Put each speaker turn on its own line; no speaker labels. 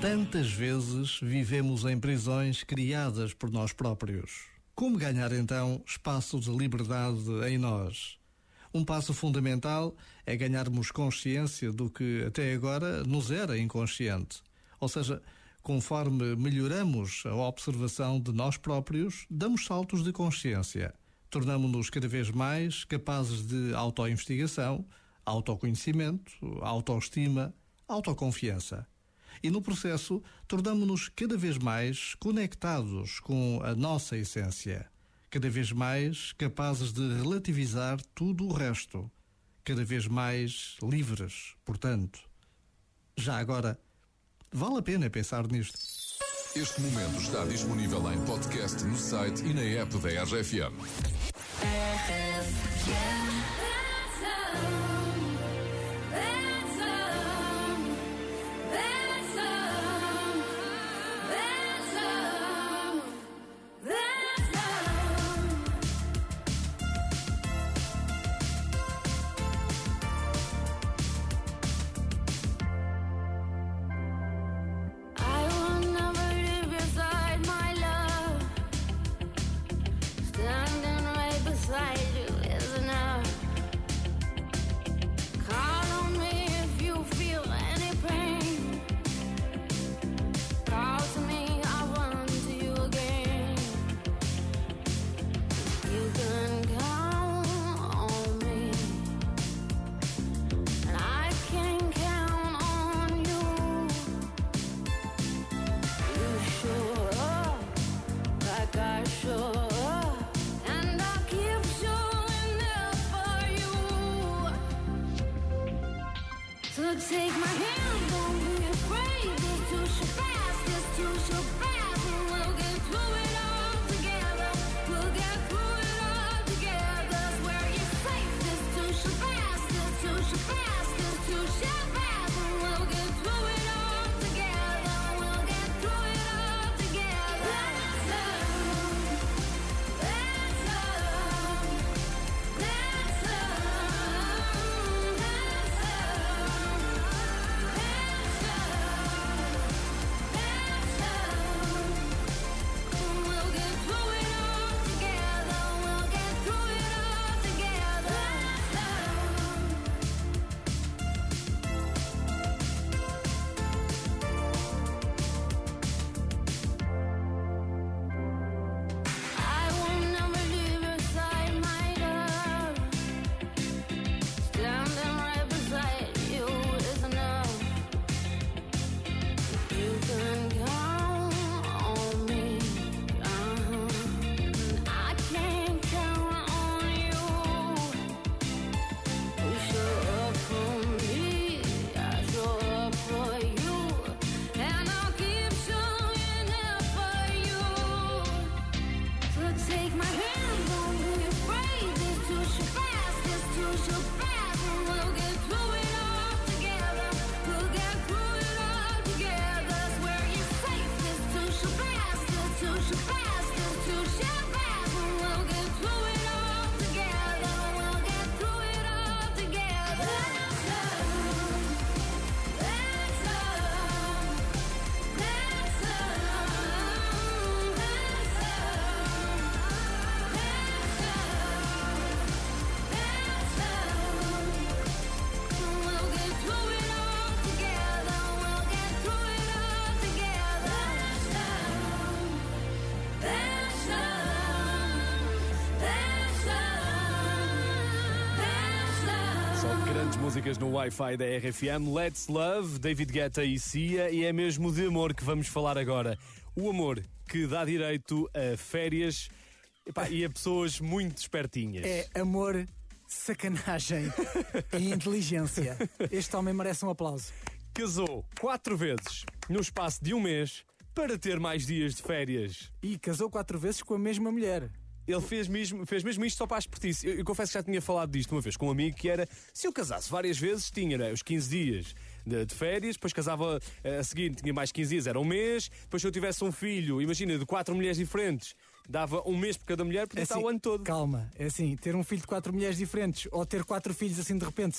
Tantas vezes vivemos em prisões criadas por nós próprios. Como ganhar então espaço de liberdade em nós? Um passo fundamental é ganharmos consciência do que até agora nos era inconsciente. Ou seja, conforme melhoramos a observação de nós próprios, damos saltos de consciência. Tornamos-nos cada vez mais capazes de autoinvestigação, autoconhecimento, autoestima, autoconfiança. E no processo, tornamos-nos cada vez mais conectados com a nossa essência, cada vez mais capazes de relativizar tudo o resto, cada vez mais livres, portanto. Já agora, vale a pena pensar nisto.
Este momento está disponível em podcast no site e na app da RFM.
I don't be afraid. It's too so fast, it's too so fast, and we'll get through it all
grandes músicas no Wi-Fi da RFM. Let's Love, David Guetta e Cia. E é mesmo de amor que vamos falar agora. O amor que dá direito a férias epá, e a pessoas muito espertinhas.
É amor, sacanagem e inteligência. Este homem merece um aplauso.
Casou quatro vezes no espaço de um mês para ter mais dias de férias.
E casou quatro vezes com a mesma mulher.
Ele fez mesmo, fez mesmo isto só para a expertise. Eu, eu confesso que já tinha falado disto uma vez com um amigo que era se eu casasse várias vezes, tinha né, os 15 dias de, de férias, depois casava eh, a seguir, tinha mais 15 dias, era um mês. Depois, se eu tivesse um filho, imagina, de quatro mulheres diferentes, dava um mês por cada mulher, podia
É
estar
assim,
o ano todo.
Calma, é assim, ter um filho de quatro mulheres diferentes ou ter quatro filhos assim de repente